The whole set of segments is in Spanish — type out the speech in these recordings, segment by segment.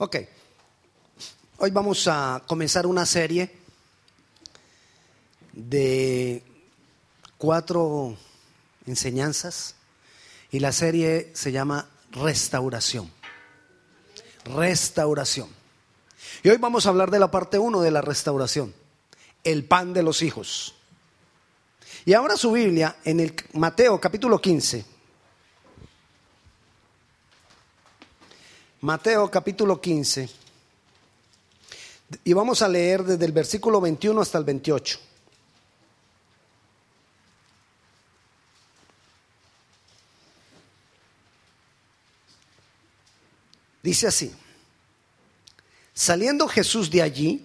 Ok, hoy vamos a comenzar una serie de cuatro enseñanzas y la serie se llama Restauración. Restauración. Y hoy vamos a hablar de la parte 1 de la restauración, el pan de los hijos. Y ahora su Biblia en el Mateo capítulo 15. Mateo capítulo 15. Y vamos a leer desde el versículo 21 hasta el 28. Dice así, saliendo Jesús de allí,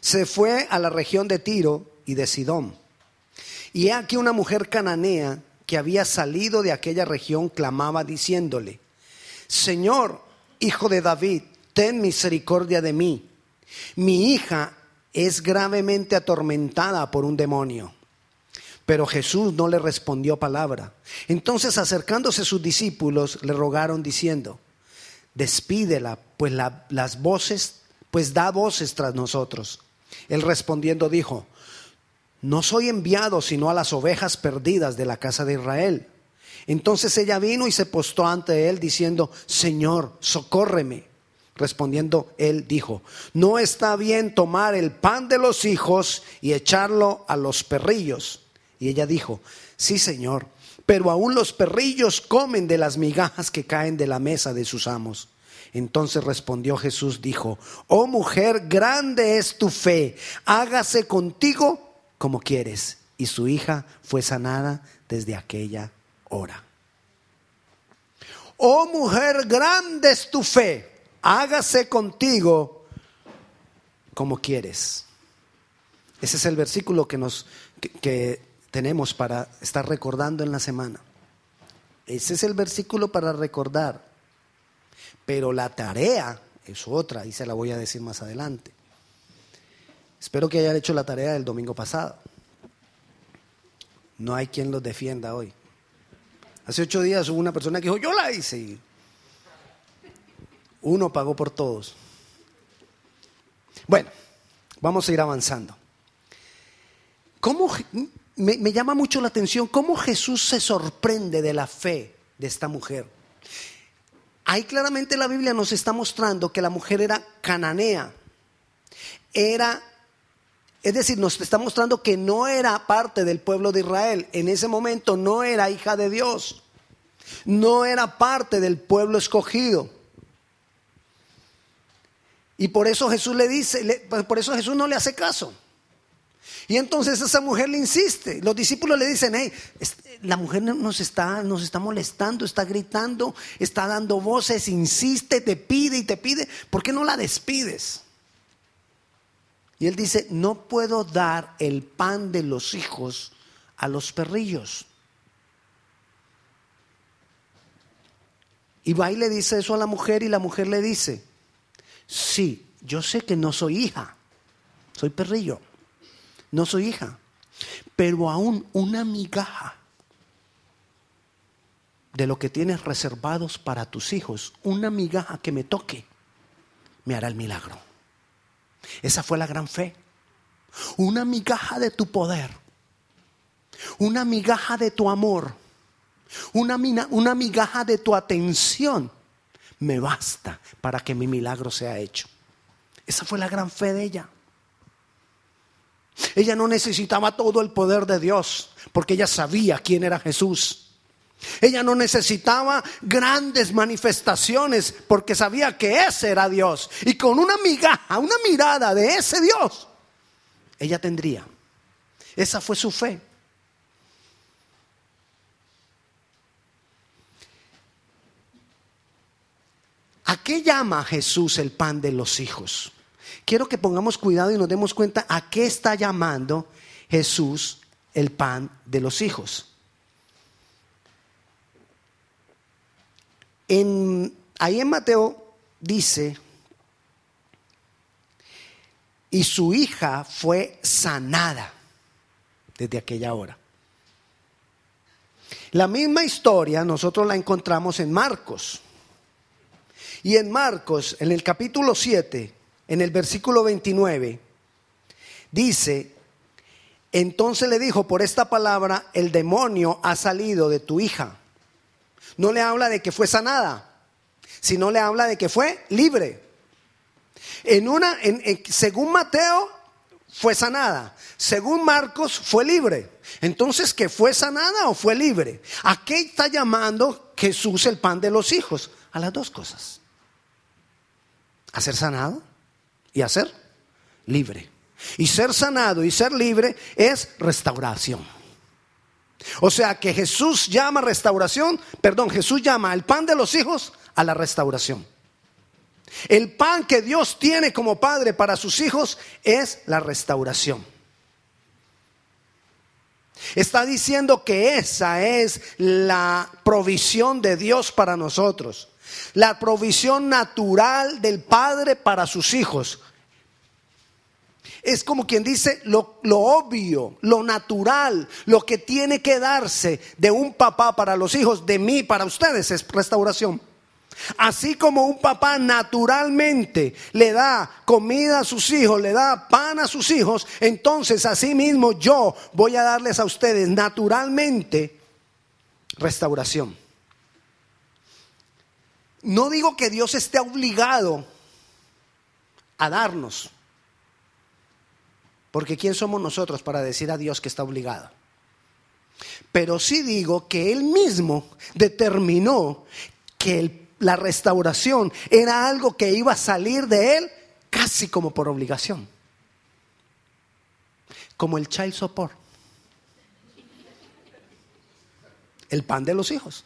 se fue a la región de Tiro y de Sidón. Y he aquí una mujer cananea que había salido de aquella región clamaba diciéndole, Señor, hijo de David, ten misericordia de mí. Mi hija es gravemente atormentada por un demonio. Pero Jesús no le respondió palabra. Entonces acercándose sus discípulos le rogaron diciendo, despídela, pues las voces, pues da voces tras nosotros. Él respondiendo dijo, no soy enviado sino a las ovejas perdidas de la casa de Israel. Entonces ella vino y se postó ante él diciendo, Señor, socórreme. Respondiendo él dijo, no está bien tomar el pan de los hijos y echarlo a los perrillos. Y ella dijo, sí, Señor, pero aún los perrillos comen de las migajas que caen de la mesa de sus amos. Entonces respondió Jesús, dijo, oh mujer, grande es tu fe, hágase contigo como quieres. Y su hija fue sanada desde aquella ora. Oh mujer, grande es tu fe, hágase contigo como quieres. Ese es el versículo que, nos, que, tenemos para estar recordando en la semana. Ese es el versículo para recordar. Pero la tarea es otra y se la voy a decir más adelante. Espero que hayan hecho la tarea del domingo pasado. No hay quien los defienda hoy. Hace ocho días hubo una persona que dijo, yo la hice. uno pagó por todos. Bueno, vamos a ir avanzando. ¿Cómo, me, me llama mucho la atención cómo Jesús se sorprende de la fe de esta mujer. Ahí claramente la Biblia nos está mostrando que la mujer era cananea, era es decir, nos está mostrando que no era parte del pueblo de Israel. En ese momento no era hija de Dios. No era parte del pueblo escogido. Y por eso Jesús le dice, por eso Jesús no le hace caso. Y entonces esa mujer le insiste. Los discípulos le dicen, hey, la mujer nos está, nos está molestando, está gritando, está dando voces, insiste, te pide y te pide. ¿Por qué no la despides? Y él dice, no puedo dar el pan de los hijos a los perrillos. Y va y le dice eso a la mujer y la mujer le dice, sí, yo sé que no soy hija, soy perrillo, no soy hija, pero aún una migaja de lo que tienes reservados para tus hijos, una migaja que me toque, me hará el milagro. Esa fue la gran fe. Una migaja de tu poder. Una migaja de tu amor. Una, una migaja de tu atención. Me basta para que mi milagro sea hecho. Esa fue la gran fe de ella. Ella no necesitaba todo el poder de Dios porque ella sabía quién era Jesús. Ella no necesitaba grandes manifestaciones porque sabía que ese era Dios. Y con una migaja, una mirada de ese Dios, ella tendría. Esa fue su fe. ¿A qué llama Jesús el pan de los hijos? Quiero que pongamos cuidado y nos demos cuenta a qué está llamando Jesús el pan de los hijos. En, ahí en Mateo dice, y su hija fue sanada desde aquella hora. La misma historia nosotros la encontramos en Marcos. Y en Marcos, en el capítulo 7, en el versículo 29, dice, entonces le dijo, por esta palabra el demonio ha salido de tu hija. No le habla de que fue sanada, sino le habla de que fue libre. En una, según Mateo, fue sanada. Según Marcos, fue libre. Entonces, ¿que fue sanada o fue libre? ¿A qué está llamando Jesús el pan de los hijos? A las dos cosas. A ser sanado y a ser libre. Y ser sanado y ser libre es restauración. O sea que Jesús llama restauración, perdón, Jesús llama el pan de los hijos a la restauración. El pan que Dios tiene como padre para sus hijos es la restauración. Está diciendo que esa es la provisión de Dios para nosotros. La provisión natural del Padre para sus hijos. Es como quien dice lo, lo, obvio, lo natural, lo que tiene que darse de un papá para los hijos, de mí para ustedes, es restauración. Así como un papá naturalmente le da comida a sus hijos, le da pan a sus hijos, entonces así mismo yo voy a darles a ustedes naturalmente restauración. No digo que Dios esté obligado a darnos, porque ¿quién somos nosotros para decir a Dios que está obligado? Pero sí digo que Él mismo determinó que la restauración era algo que iba a salir de él casi como por obligación. Como el child support. El pan de los hijos.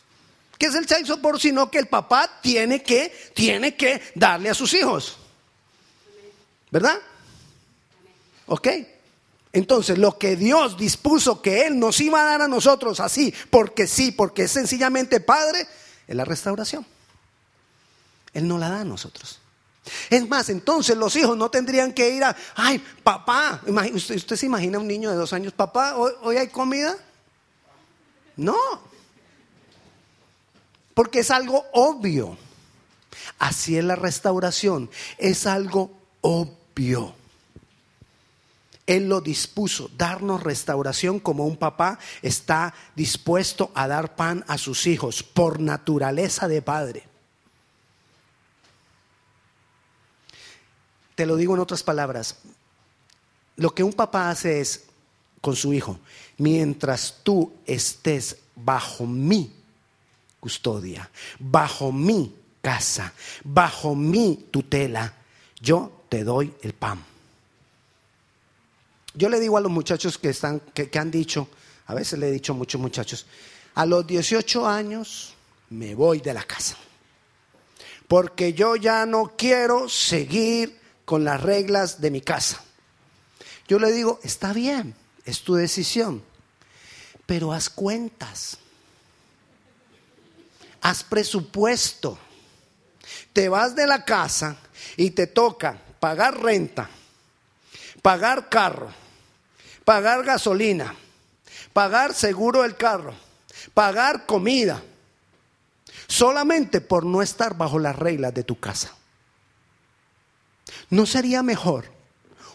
¿Qué es el child support? Sino que el papá tiene que, tiene que darle a sus hijos. ¿Verdad? ¿Ok? Entonces, lo que Dios dispuso que Él nos iba a dar a nosotros así, porque sí, porque es sencillamente Padre, es la restauración. Él no la da a nosotros. Es más, entonces los hijos no tendrían que ir a, ay, papá, ¿usted, se imagina un niño de dos años, papá, ¿hoy, hay comida? No, porque es algo obvio. Así es la restauración, es algo obvio. Él lo dispuso, darnos restauración como un papá está dispuesto a dar pan a sus hijos por naturaleza de padre. Te lo digo en otras palabras. Lo que un papá hace es con su hijo, mientras tú estés bajo mi custodia, bajo mi casa, bajo mi tutela, yo te doy el pan. Yo le digo a los muchachos que están, que, han dicho, a veces le he dicho a muchos muchachos, a los 18 años me voy de la casa. Porque yo ya no quiero seguir con las reglas de mi casa. Yo le digo, está bien, es tu decisión, pero haz cuentas, haz presupuesto. Te vas de la casa y te toca pagar renta, pagar carro, pagar gasolina, pagar seguro del carro, pagar comida, solamente por no estar bajo las reglas de tu casa. ¿No sería mejor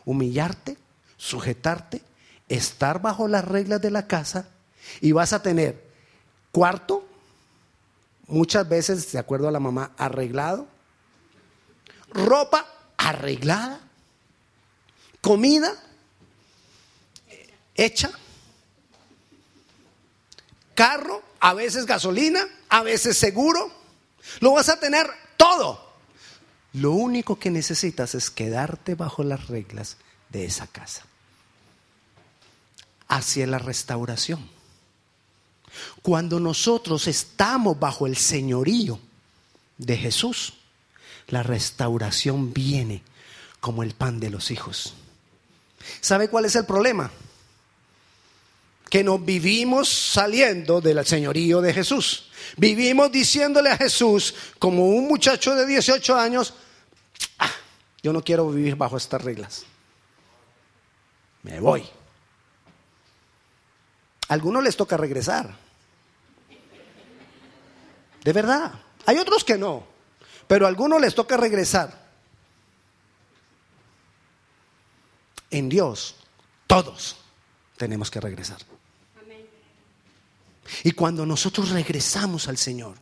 humillarte, sujetarte, estar bajo las reglas de la casa y vas a tener cuarto, muchas veces, de acuerdo a la mamá, arreglado, ropa arreglada, comida hecha, carro, a veces gasolina, a veces seguro, lo vas a tener todo. Lo único que necesitas es quedarte bajo las reglas de esa casa. Hacia la restauración. Cuando nosotros estamos bajo el señorío de Jesús, la restauración viene como el pan de los hijos. ¿Sabe cuál es el problema? Que nos vivimos saliendo del señorío de Jesús. Vivimos diciéndole a Jesús, como un muchacho de 18 años, ah, yo no quiero vivir bajo estas reglas. Me voy. A algunos les toca regresar. De verdad. Hay otros que no. pero a algunos les toca regresar. En Dios, todos tenemos que regresar. Y cuando nosotros regresamos al Señor,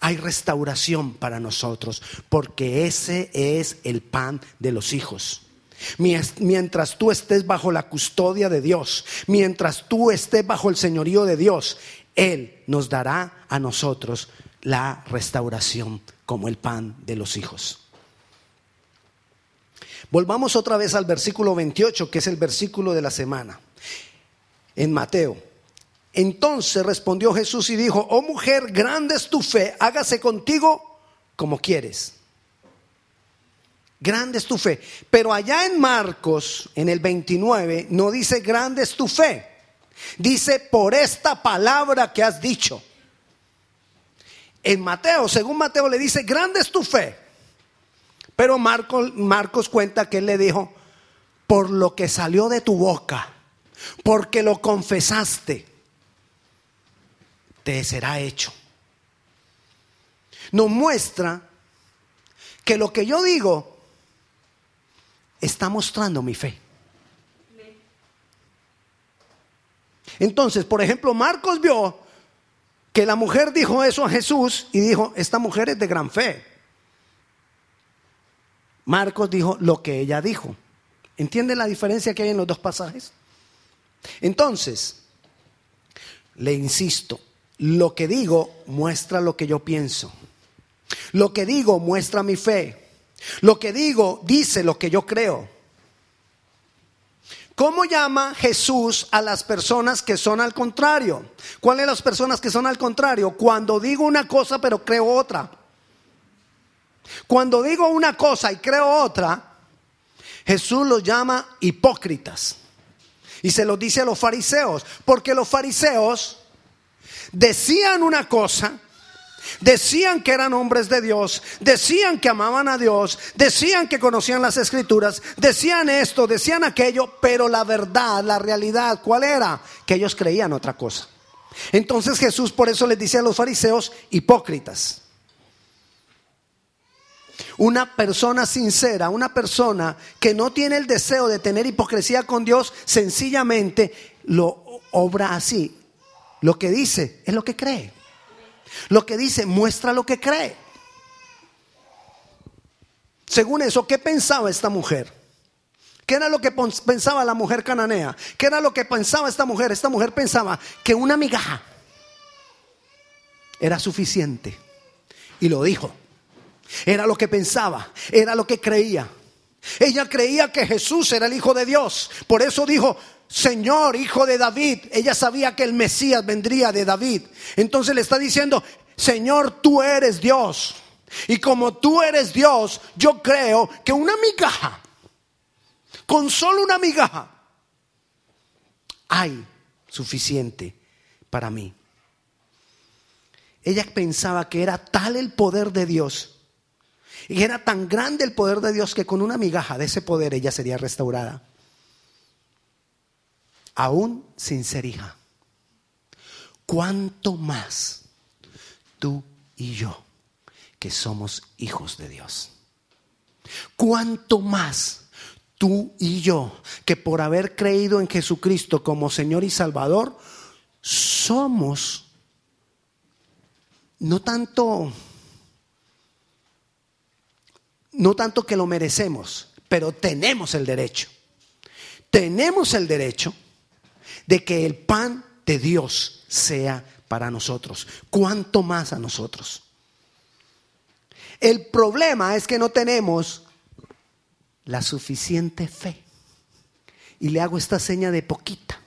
hay restauración para nosotros, porque ese es el pan de los hijos. Mientras tú estés bajo la custodia de Dios, mientras tú estés bajo el señorío de Dios, Él nos dará a nosotros la restauración como el pan de los hijos. Volvamos otra vez al versículo 28, que es el versículo de la semana, en Mateo. Entonces respondió Jesús y dijo, oh mujer, grande es tu fe, hágase contigo como quieres. Grande es tu fe. Pero allá en Marcos, en el 29, no dice grande es tu fe. Dice por esta palabra que has dicho. En Mateo, según Mateo le dice, grande es tu fe. Pero Marcos, Marcos cuenta que él le dijo, por lo que salió de tu boca, porque lo confesaste, te será hecho. Nos muestra que lo que yo digo está mostrando mi fe. Entonces, por ejemplo, Marcos vio que la mujer dijo eso a Jesús y dijo, esta mujer es de gran fe. Marcos dijo lo que ella dijo. ¿Entiende la diferencia que hay en los dos pasajes? Entonces, le insisto, lo que digo muestra lo que yo pienso. Lo que digo muestra mi fe. Lo que digo dice lo que yo creo. ¿Cómo llama Jesús a las personas que son al contrario? ¿Cuáles las personas que son al contrario? Cuando digo una cosa pero creo otra. Cuando digo una cosa y creo otra, Jesús los llama hipócritas. Y se lo dice a los fariseos, porque los fariseos decían una cosa Decían que eran hombres de Dios, decían que amaban a Dios, decían que conocían las escrituras, decían esto, decían aquello, pero la verdad, la realidad, ¿cuál era? Que ellos creían otra cosa. Entonces Jesús por eso les dice a los fariseos hipócritas. Una persona sincera, una persona que no tiene el deseo de tener hipocresía con Dios, sencillamente lo obra así. Lo que dice es lo que cree. Lo que dice muestra lo que cree. Según eso, ¿qué pensaba esta mujer? ¿Qué era lo que pensaba la mujer cananea? ¿Qué era lo que pensaba esta mujer? Esta mujer pensaba que una migaja era suficiente. Y lo dijo. Era lo que pensaba, era lo que creía. Ella creía que Jesús era el Hijo de Dios. Por eso dijo, Señor, hijo de David. Ella sabía que el Mesías vendría de David. Entonces le está diciendo, Señor, tú eres Dios. Y como tú eres Dios, yo creo que una migaja, con solo una migaja, hay suficiente para mí. Ella pensaba que era tal el poder de Dios y era tan grande el poder de Dios que con una migaja de ese poder ella sería restaurada aún sin ser hija. ¿Cuánto más tú y yo que somos hijos de Dios? ¿Cuánto más tú y yo que por haber creído en Jesucristo como Señor y Salvador, somos no tanto no tanto que lo merecemos, pero tenemos el derecho. Tenemos el derecho de que el pan de Dios sea para nosotros. ¿Cuánto más a nosotros? El problema es que no tenemos la suficiente fe. Y le hago esta seña de poquita.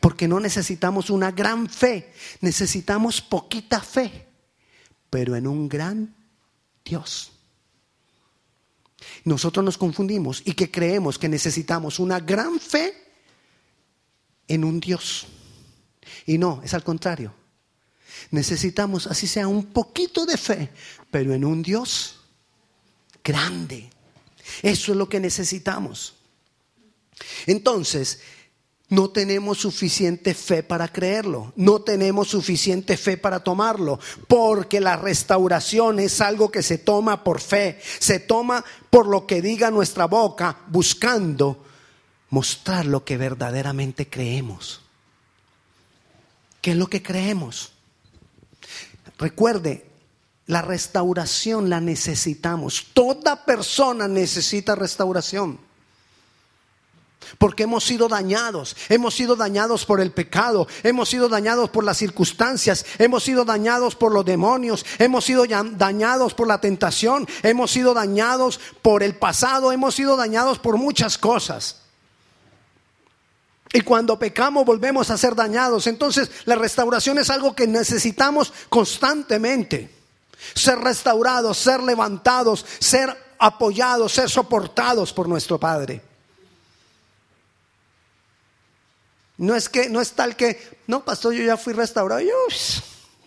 Porque no necesitamos una gran fe, necesitamos poquita fe, pero en un gran Dios. Nosotros nos confundimos y que creemos que necesitamos una gran fe en un Dios. Y no, es al contrario. Necesitamos, así sea, un poquito de fe, pero en un Dios grande. Eso es lo que necesitamos. Entonces, no tenemos suficiente fe para creerlo, no tenemos suficiente fe para tomarlo, porque la restauración es algo que se toma por fe, se toma por lo que diga nuestra boca, buscando mostrar lo que verdaderamente creemos. ¿Qué es lo que creemos? Recuerde, la restauración la necesitamos. Toda persona necesita restauración. Porque hemos sido dañados, hemos sido dañados por el pecado, hemos sido dañados por las circunstancias, hemos sido dañados por los demonios, hemos sido dañados por la tentación, hemos sido dañados por el pasado, hemos sido dañados por muchas cosas. Y cuando pecamos volvemos a ser dañados. Entonces la restauración es algo que necesitamos constantemente. Ser restaurados, ser levantados, ser apoyados, ser soportados por nuestro Padre. No es que, no es tal que, no, pastor, yo ya fui restaurado, yo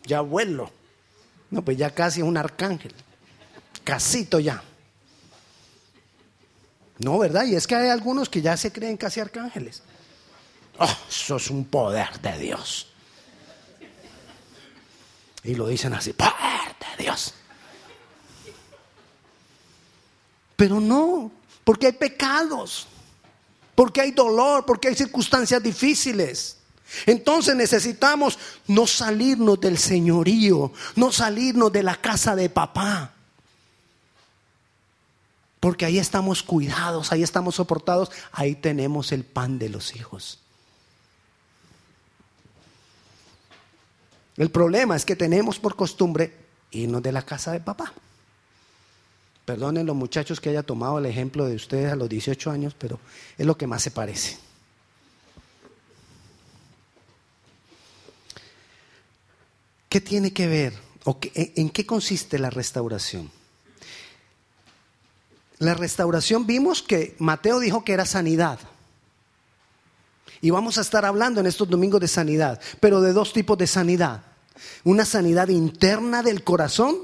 ya vuelo. No, pues ya casi un arcángel. Casito ya. No, ¿verdad? Y es que hay algunos que ya se creen casi arcángeles. Oh, eso es un poder de Dios. Y lo dicen así, poder de Dios. Pero no, porque hay pecados porque hay dolor, porque hay circunstancias difíciles. Entonces necesitamos no salirnos del señorío, no salirnos de la casa de papá. Porque ahí estamos cuidados, ahí estamos soportados, ahí tenemos el pan de los hijos. El problema es que tenemos por costumbre irnos de la casa de papá. Perdonen los muchachos que haya tomado el ejemplo de ustedes a los 18 años, pero es lo que más se parece. ¿Qué tiene que ver o en qué consiste la restauración? La restauración vimos que Mateo dijo que era sanidad. Y vamos a estar hablando en estos domingos de sanidad, pero de dos tipos de sanidad. Una sanidad interna del corazón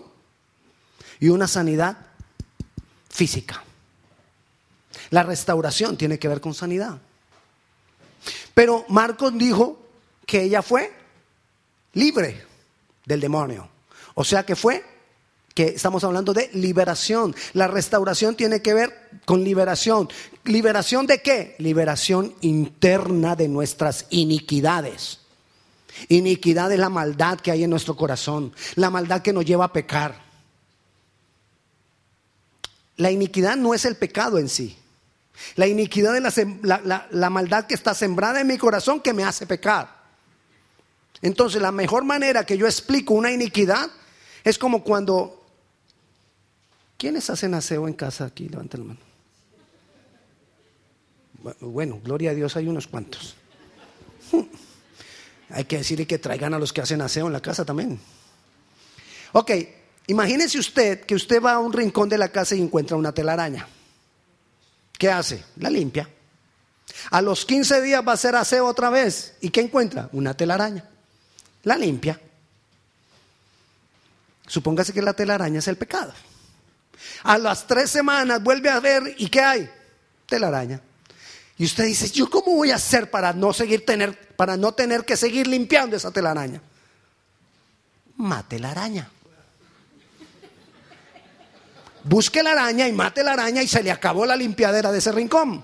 y una sanidad física. La restauración tiene que ver con sanidad. Pero Marcos dijo que ella fue libre del demonio. O sea que fue que estamos hablando de liberación. La restauración tiene que ver con liberación. ¿Liberación de qué? Liberación interna de nuestras iniquidades. Iniquidad es la maldad que hay en nuestro corazón, la maldad que nos lleva a pecar. La iniquidad no es el pecado en sí. La iniquidad es la, maldad que está sembrada en mi corazón que me hace pecar. Entonces la mejor manera que yo explico una iniquidad es como cuando... ¿Quiénes hacen aseo en casa aquí? Levanten la mano. Bueno, gloria a Dios, hay unos cuantos. Hay que decirle que traigan a los que hacen aseo en la casa también. Ok, Imagínese usted que usted va a un rincón de la casa y encuentra una telaraña. ¿Qué hace? La limpia. A los 15 días va a hacer aseo otra vez. ¿Y qué encuentra? Una telaraña. La limpia. Supóngase que la telaraña es el pecado. A las tres semanas vuelve a ver y ¿qué hay? Telaraña. Y usted dice, ¿yo cómo voy a hacer para no seguir tener, para no tener que seguir limpiando esa telaraña? Mate la araña. Busque la araña y mate la araña y se le acabó la limpiadera de ese rincón.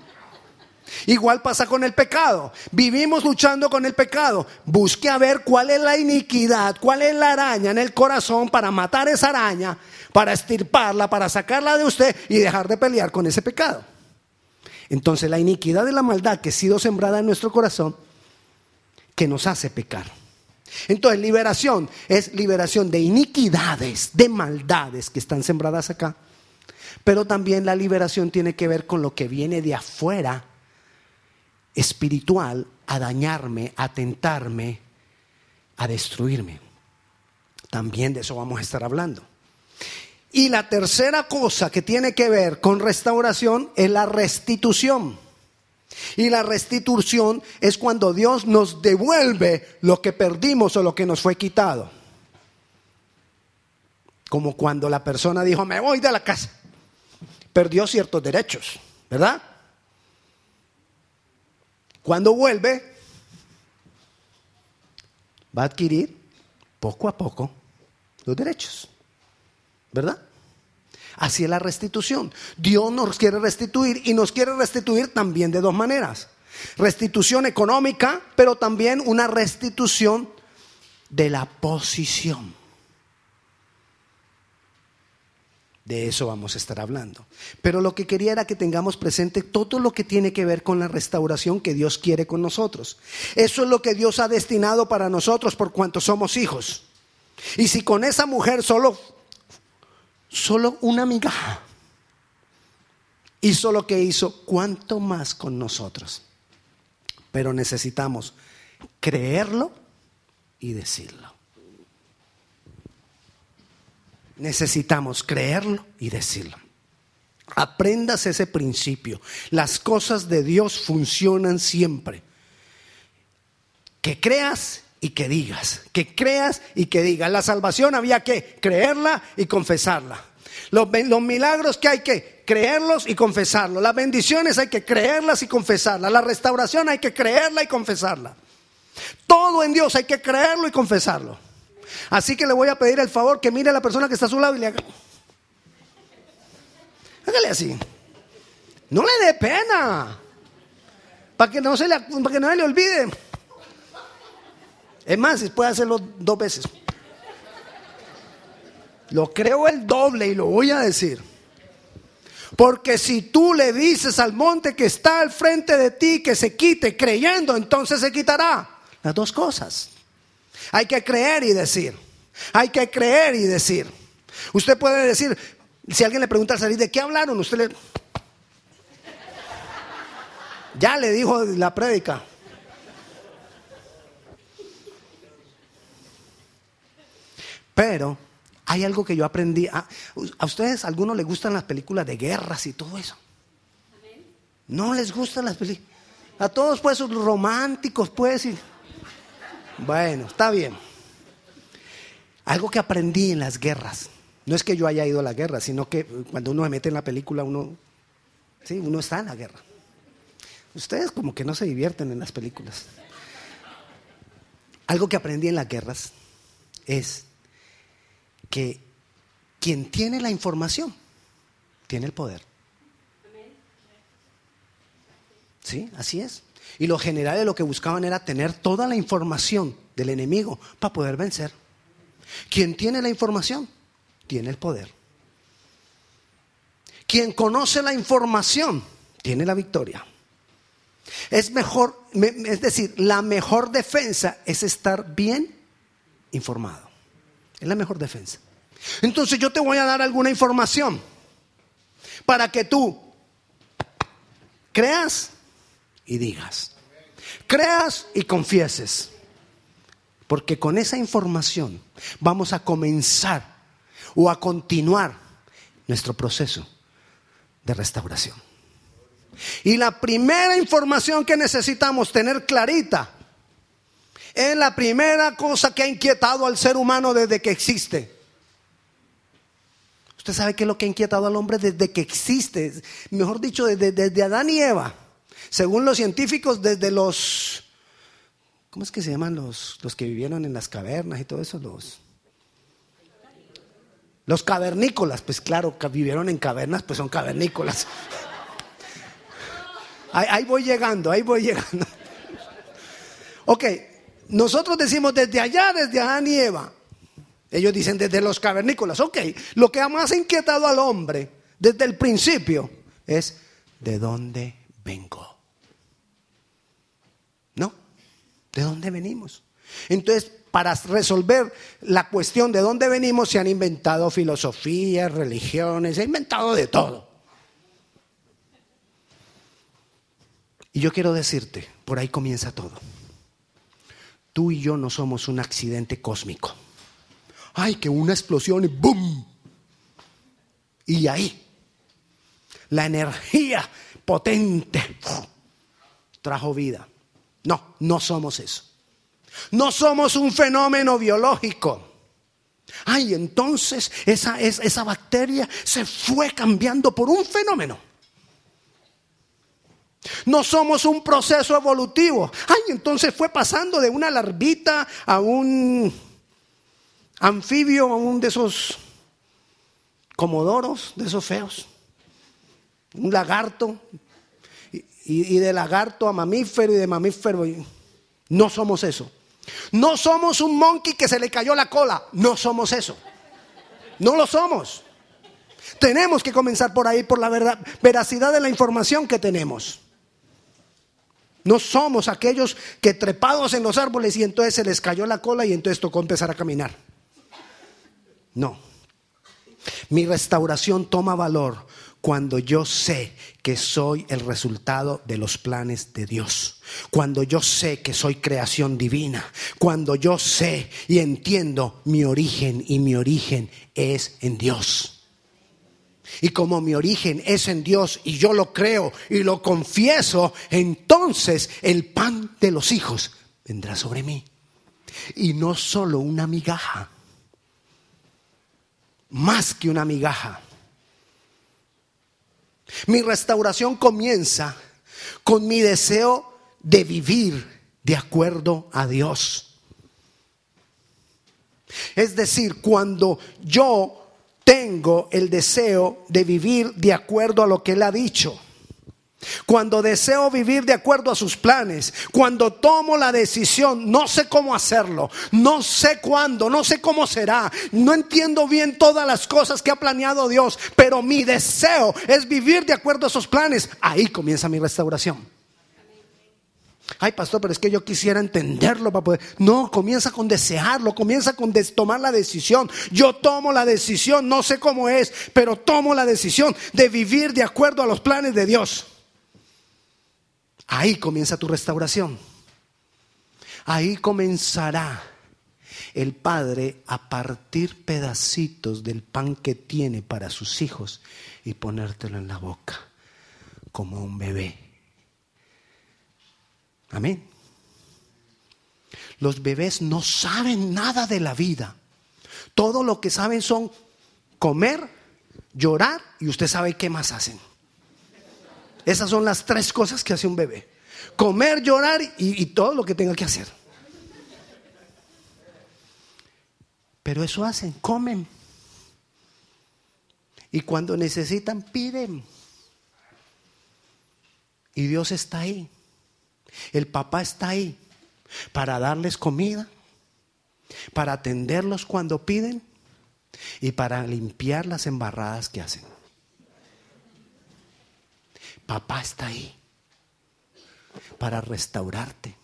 Igual pasa con el pecado. Vivimos luchando con el pecado. Busque a ver cuál es la iniquidad, cuál es la araña en el corazón para matar esa araña, para estirparla, para sacarla de usted y dejar de pelear con ese pecado. Entonces la iniquidad de la maldad que ha sido sembrada en nuestro corazón, que nos hace pecar. Entonces liberación es liberación de iniquidades, de maldades que están sembradas acá pero también la liberación tiene que ver con lo que viene de afuera, espiritual, a dañarme, a tentarme, a destruirme. También de eso vamos a estar hablando. Y la tercera cosa que tiene que ver con restauración es la restitución. Y la restitución es cuando Dios nos devuelve lo que perdimos o lo que nos fue quitado. Como cuando la persona dijo, me voy de la casa perdió ciertos derechos, ¿verdad? Cuando vuelve, va a adquirir poco a poco los derechos. ¿Verdad? Así es la restitución. Dios nos quiere restituir y nos quiere restituir también de dos maneras. Restitución económica, pero también una restitución de la posición. De eso vamos a estar hablando. Pero lo que quería era que tengamos presente todo lo que tiene que ver con la restauración que Dios quiere con nosotros. Eso es lo que Dios ha destinado para nosotros por cuanto somos hijos. Y si con esa mujer solo, solo una migaja hizo lo que hizo, ¿cuánto más con nosotros? Pero necesitamos creerlo y decirlo. Necesitamos creerlo y decirlo. Aprendas ese principio. Las cosas de Dios funcionan siempre. Que creas y que digas. Que creas y que digas. La salvación había que creerla y confesarla. Los, milagros que hay que creerlos y confesarlos. Las bendiciones hay que creerlas y confesarlas. La restauración hay que creerla y confesarla. Todo en Dios hay que creerlo y confesarlo. Así que le voy a pedir el favor que mire a la persona que está a su lado y le haga. Hágale así. No le dé pena. Para que no se le, para que no se le olvide. Es más, puede hacerlo dos veces. Lo creo el doble y lo voy a decir. Porque si tú le dices al monte que está al frente de ti que se quite creyendo, entonces se quitará. Las dos cosas. Hay que creer y decir. Hay que creer y decir. Usted puede decir, si alguien le pregunta al salir, ¿de qué hablaron? Usted le... Ya le dijo la prédica. Pero hay algo que yo aprendí. A, ustedes, a algunos les gustan las películas de guerras y todo eso. No les gustan las películas. A todos, pues, románticos, pues. Y... Bueno, está bien. Algo que aprendí en las guerras. No es que yo haya ido a la guerra, sino que cuando uno se mete en la película, uno, sí, uno está en la guerra. Ustedes como que no se divierten en las películas. Algo que aprendí en las guerras es que quien tiene la información tiene el poder. Sí, así es. Y los generales lo que buscaban era tener toda la información del enemigo para poder vencer. Quien tiene la información tiene el poder. Quien conoce la información tiene la victoria. Es mejor, es decir, la mejor defensa es estar bien informado. Es la mejor defensa. Entonces yo te voy a dar alguna información para que tú creas y digas. Creas y confieses. Porque con esa información vamos a comenzar o a continuar nuestro proceso de restauración. Y la primera información que necesitamos tener clarita es la primera cosa que ha inquietado al ser humano desde que existe. Usted sabe qué es lo que ha inquietado al hombre desde que existe, mejor dicho, desde, desde Adán y Eva. Según los científicos, desde los ¿Cómo es que se llaman los, los que vivieron en las cavernas y todo eso? Los, los cavernícolas, pues claro, que vivieron en cavernas, pues son cavernícolas. Ahí, voy llegando, ahí voy llegando. Ok, nosotros decimos desde allá, desde Adán y Eva. Ellos dicen desde los cavernícolas. Ok, lo que más ha inquietado al hombre desde el principio es de dónde vengo. ¿De dónde venimos? Entonces, para resolver la cuestión de dónde venimos, se han inventado filosofías, religiones, se ha inventado de todo. Y yo quiero decirte, por ahí comienza todo. Tú y yo no somos un accidente cósmico. Ay, que una explosión y ¡boom! Y ahí, la energía potente trajo vida. No, no somos eso. No somos un fenómeno biológico. Ay, entonces esa, esa bacteria se fue cambiando por un fenómeno. No somos un proceso evolutivo. Entonces fue pasando de una larvita a un anfibio, a un de esos comodoros, de esos feos. Un lagarto. Y, de lagarto a mamífero y de mamífero. No somos eso. No somos un monkey que se le cayó la cola. No somos eso. No lo somos. Tenemos que comenzar por ahí, por la verdad, veracidad de la información que tenemos. No somos aquellos que trepados en los árboles y entonces se les cayó la cola y entonces tocó empezar a caminar. No. Mi restauración toma valor cuando yo sé que soy el resultado de los planes de Dios, cuando yo sé que soy creación divina, cuando yo sé y entiendo mi origen y mi origen es en Dios. Y como mi origen es en Dios y yo lo creo y lo confieso, entonces el pan de los hijos vendrá sobre mí. Y no solo una migaja, más que una migaja. Mi restauración comienza con mi deseo de vivir de acuerdo a Dios. Es decir, cuando yo tengo el deseo de vivir de acuerdo a lo que Él ha dicho. Cuando deseo vivir de acuerdo a sus planes, cuando tomo la decisión, no sé cómo hacerlo, no sé cuándo, no sé cómo será, no entiendo bien todas las cosas que ha planeado Dios, pero mi deseo es vivir de acuerdo a sus planes, ahí comienza mi restauración. Ay, pastor, pero es que yo quisiera entenderlo para poder. No, comienza con desearlo, comienza con tomar la decisión. Yo tomo la decisión, no sé cómo es, pero tomo la decisión de vivir de acuerdo a los planes de Dios. Ahí comienza tu restauración. Ahí comenzará el padre a partir pedacitos del pan que tiene para sus hijos y ponértelo en la boca como un bebé. Amén. Los bebés no saben nada de la vida. Todo lo que saben son comer, llorar y usted sabe qué más hacen. Esas son las tres cosas que hace un bebé. Comer, llorar y, todo lo que tenga que hacer. Pero eso hacen, comen. Y cuando necesitan, piden. Y Dios está ahí. El papá está ahí para darles comida, para atenderlos cuando piden y para limpiar las embarradas que hacen. Papá está ahí para restaurarte,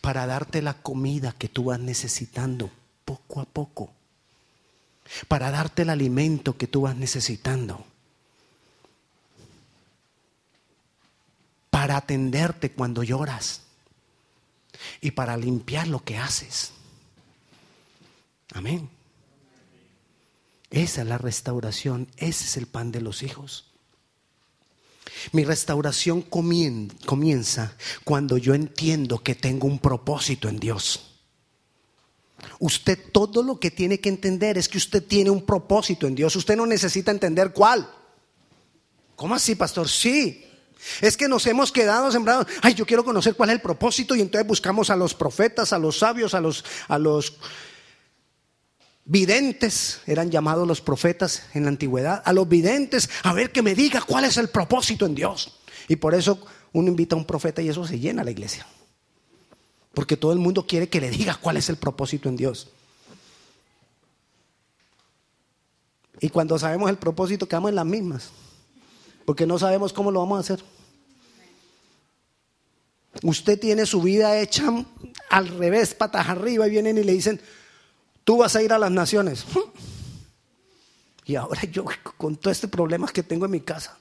para darte la comida que tú vas necesitando poco a poco, para darte el alimento que tú vas necesitando. Para atenderte cuando lloras y para limpiar lo que haces. Amén. Esa es la restauración, ese es el pan de los hijos. Mi restauración comienza cuando yo entiendo que tengo un propósito en Dios. Usted todo lo que tiene que entender es que usted tiene un propósito en Dios. Usted no necesita entender cuál. ¿Cómo así, pastor? Sí, es que nos hemos quedado sembrados. Ay, yo quiero conocer cuál es el propósito y entonces buscamos a los profetas, a los sabios, a los, a los videntes, eran llamados los profetas en la antigüedad, a los videntes, a ver que me diga cuál es el propósito en Dios. Y por eso uno invita a un profeta y eso se llena la iglesia. Porque todo el mundo quiere que le diga cuál es el propósito en Dios. Y cuando sabemos el propósito, quedamos en las mismas porque no sabemos cómo lo vamos a hacer. Usted tiene su vida hecha al revés, patas arriba, y vienen y le dicen, tú vas a ir a las naciones. Y ahora yo con todo este problema que tengo en mi casa,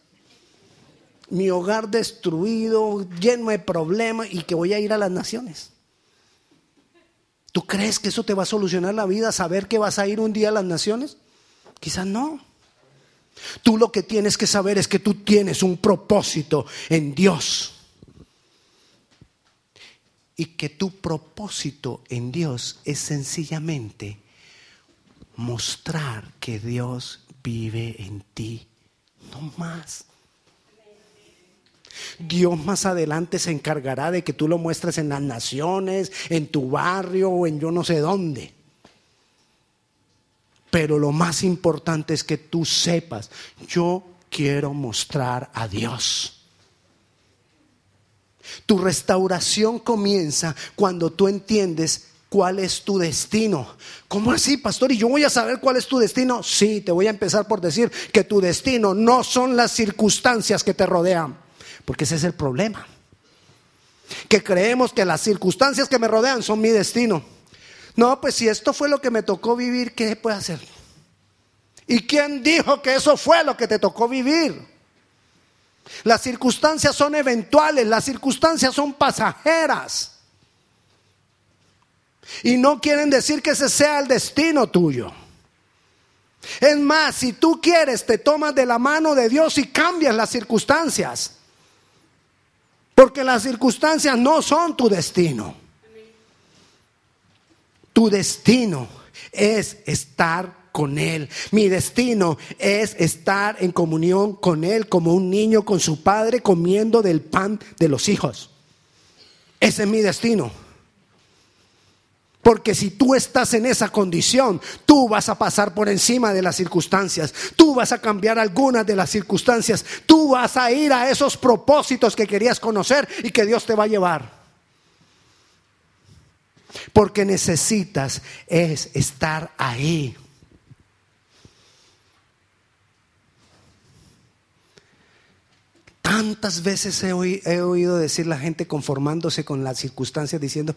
mi hogar destruido, lleno de problemas, y que voy a ir a las naciones. ¿Tú crees que eso te va a solucionar la vida, saber que vas a ir un día a las naciones? Quizás no. Tú lo que tienes que saber es que tú tienes un propósito en Dios. Y que tu propósito en Dios es sencillamente mostrar que Dios vive en ti, no más. Dios más adelante se encargará de que tú lo muestres en las naciones, en tu barrio o en yo no sé dónde. Pero lo más importante es que tú sepas, yo quiero mostrar a Dios. Tu restauración comienza cuando tú entiendes cuál es tu destino. ¿Cómo así, pastor? ¿Y yo voy a saber cuál es tu destino? Sí, te voy a empezar por decir que tu destino no son las circunstancias que te rodean, porque ese es el problema. Que creemos que las circunstancias que me rodean son mi destino. No, pues si esto fue lo que me tocó vivir, ¿qué puede hacer? ¿Y quién dijo que eso fue lo que te tocó vivir? Las circunstancias son eventuales, las circunstancias son pasajeras. Y no quieren decir que ese sea el destino tuyo. Es más, si tú quieres, te tomas de la mano de Dios y cambias las circunstancias. Porque las circunstancias no son tu destino. Tu destino es estar con Él. Mi destino es estar en comunión con Él como un niño con su padre comiendo del pan de los hijos. Ese es mi destino. Porque si tú estás en esa condición, tú vas a pasar por encima de las circunstancias, tú vas a cambiar algunas de las circunstancias, tú vas a ir a esos propósitos que querías conocer y que Dios te va a llevar. Porque necesitas es estar ahí. Tantas veces he, oído decir la gente conformándose con las circunstancias diciendo,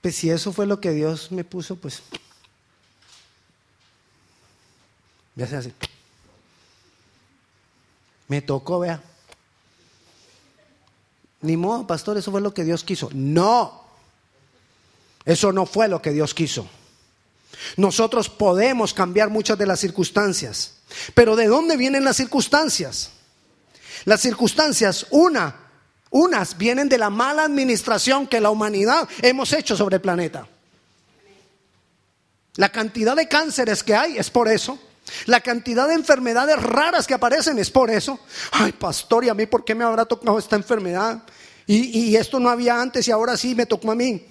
pues si eso fue lo que Dios me puso, pues ya se hace. Me tocó, vea. Ni modo, pastor, eso fue lo que Dios quiso. No, eso no fue lo que Dios quiso. Nosotros podemos cambiar muchas de las circunstancias, pero ¿de dónde vienen las circunstancias? Las circunstancias, una, unas vienen de la mala administración que la humanidad hemos hecho sobre el planeta. La cantidad de cánceres que hay es por eso. La cantidad de enfermedades raras que aparecen es por eso. Ay, pastor, ¿y a mí por qué me habrá tocado esta enfermedad? Y, esto no había antes y ahora sí me tocó a mí.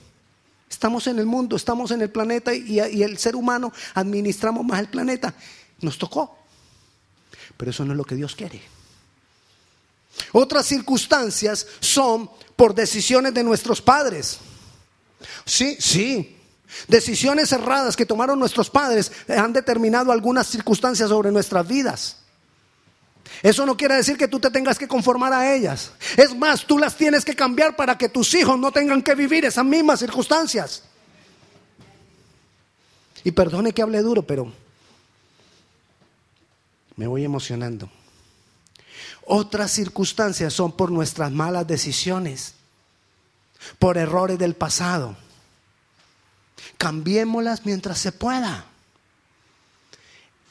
Estamos en el mundo, estamos en el planeta y, el ser humano administramos más el planeta. Nos tocó. Pero eso no es lo que Dios quiere. Otras circunstancias son por decisiones de nuestros padres. Sí, sí. Decisiones erradas que tomaron nuestros padres han determinado algunas circunstancias sobre nuestras vidas. Eso no quiere decir que tú te tengas que conformar a ellas. Es más, tú las tienes que cambiar para que tus hijos no tengan que vivir esas mismas circunstancias. Y perdone que hable duro, pero me voy emocionando. Otras circunstancias son por nuestras malas decisiones, por errores del pasado. Cambiémoslas mientras se pueda.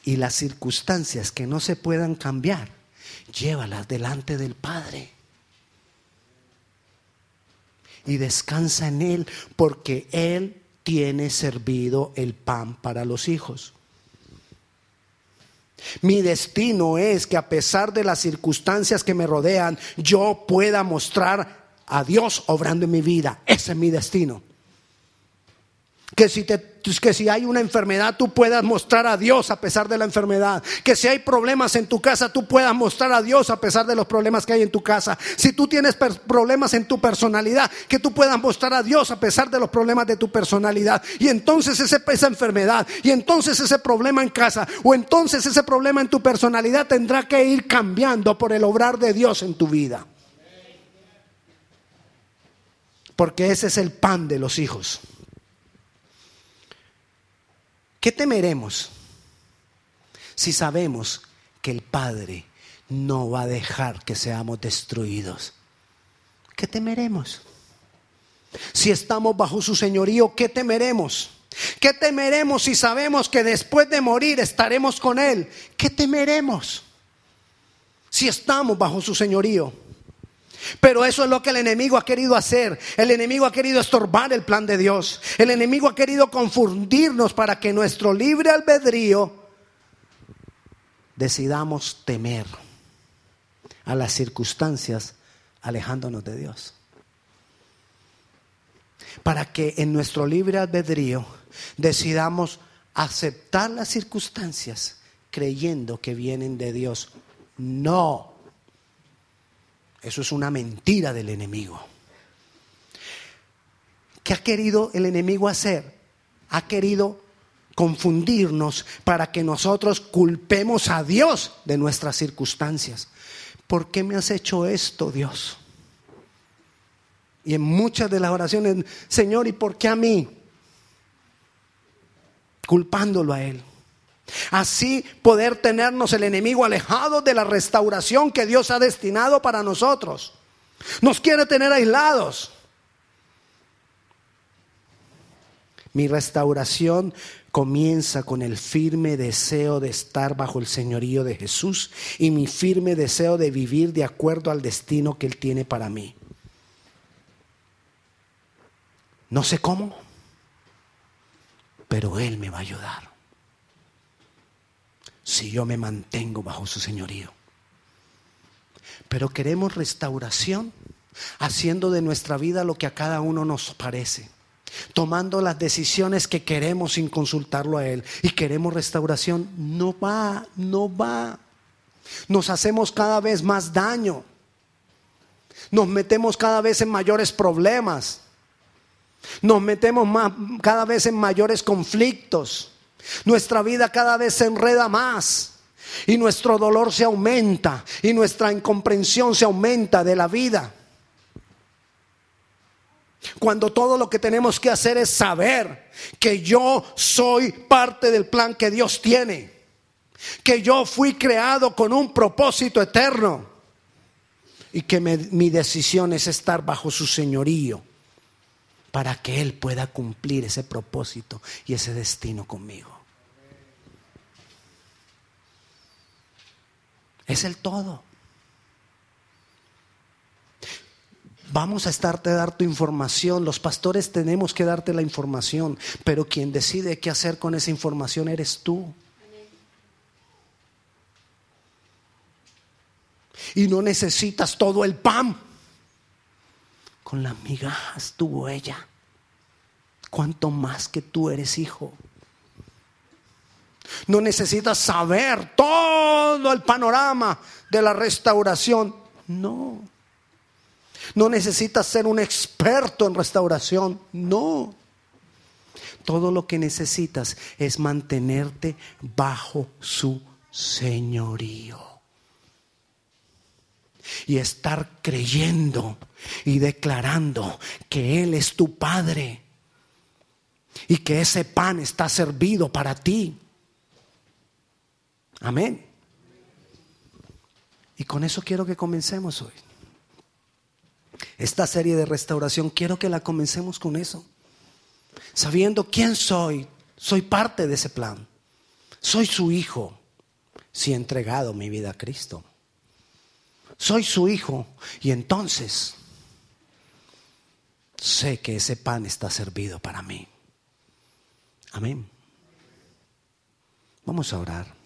Y las circunstancias que no se puedan cambiar, llévalas delante del Padre. Y descansa en Él porque Él tiene servido el pan para los hijos. Mi destino es que a pesar de las circunstancias que me rodean, yo pueda mostrar a Dios obrando en mi vida. Ese es mi destino. Que si, que si hay una enfermedad, tú puedas mostrar a Dios a pesar de la enfermedad. Que si hay problemas en tu casa, tú puedas mostrar a Dios a pesar de los problemas que hay en tu casa. Si tú tienes problemas en tu personalidad, que tú puedas mostrar a Dios a pesar de los problemas de tu personalidad. Y entonces ese, esa enfermedad, y entonces ese problema en casa, o entonces ese problema en tu personalidad tendrá que ir cambiando por el obrar de Dios en tu vida. Porque ese es el pan de los hijos. ¿Qué temeremos si sabemos que el Padre no va a dejar que seamos destruidos? ¿Qué temeremos? Si estamos bajo su señorío, ¿qué temeremos? ¿Qué temeremos si sabemos que después de morir estaremos con Él? ¿Qué temeremos? Si estamos bajo su señorío. Pero eso es lo que el enemigo ha querido hacer. El enemigo ha querido estorbar el plan de Dios. El enemigo ha querido confundirnos para que nuestro libre albedrío decidamos temer a las circunstancias alejándonos de Dios. Para que en nuestro libre albedrío decidamos aceptar las circunstancias creyendo que vienen de Dios. No. Eso es una mentira del enemigo. ¿Qué ha querido el enemigo hacer? Ha querido confundirnos para que nosotros culpemos a Dios de nuestras circunstancias. ¿Por qué me has hecho esto, Dios? Y en muchas de las oraciones, Señor, ¿y por qué a mí? Culpándolo a Él. Así poder tenernos el enemigo alejado de la restauración que Dios ha destinado para nosotros. Nos quiere tener aislados. Mi restauración comienza con el firme deseo de estar bajo el señorío de Jesús y mi firme deseo de vivir de acuerdo al destino que Él tiene para mí. No sé cómo, pero Él me va a ayudar si yo me mantengo bajo su señorío. Pero queremos restauración haciendo de nuestra vida lo que a cada uno nos parece, tomando las decisiones que queremos sin consultarlo a Él. Y queremos restauración. No va, no va. Nos hacemos cada vez más daño. Nos metemos cada vez en mayores problemas. Nos metemos más, cada vez en mayores conflictos. Nuestra vida cada vez se enreda más y nuestro dolor se aumenta y nuestra incomprensión se aumenta de la vida. Cuando todo lo que tenemos que hacer es saber que yo soy parte del plan que Dios tiene, que yo fui creado con un propósito eterno y que mi decisión es estar bajo su señorío para que Él pueda cumplir ese propósito y ese destino conmigo. Es el todo. Vamos a estarte a dar tu información. Los pastores tenemos que darte la información, pero quien decide qué hacer con esa información eres tú. Y no necesitas todo el pan. Con las migajas tuvo ella. Cuanto más que tú eres hijo. No necesitas saber todo el panorama de la restauración. No. No necesitas ser un experto en restauración. No. Todo lo que necesitas es mantenerte bajo su señorío. Y estar creyendo y declarando que Él es tu Padre y que ese pan está servido para ti. Amén. Y con eso quiero que comencemos hoy. Esta serie de restauración, quiero que la comencemos con eso. Sabiendo quién soy, soy parte de ese plan. Soy su hijo si he entregado mi vida a Cristo. Soy su hijo y entonces sé que ese pan está servido para mí. Amén. Vamos a orar.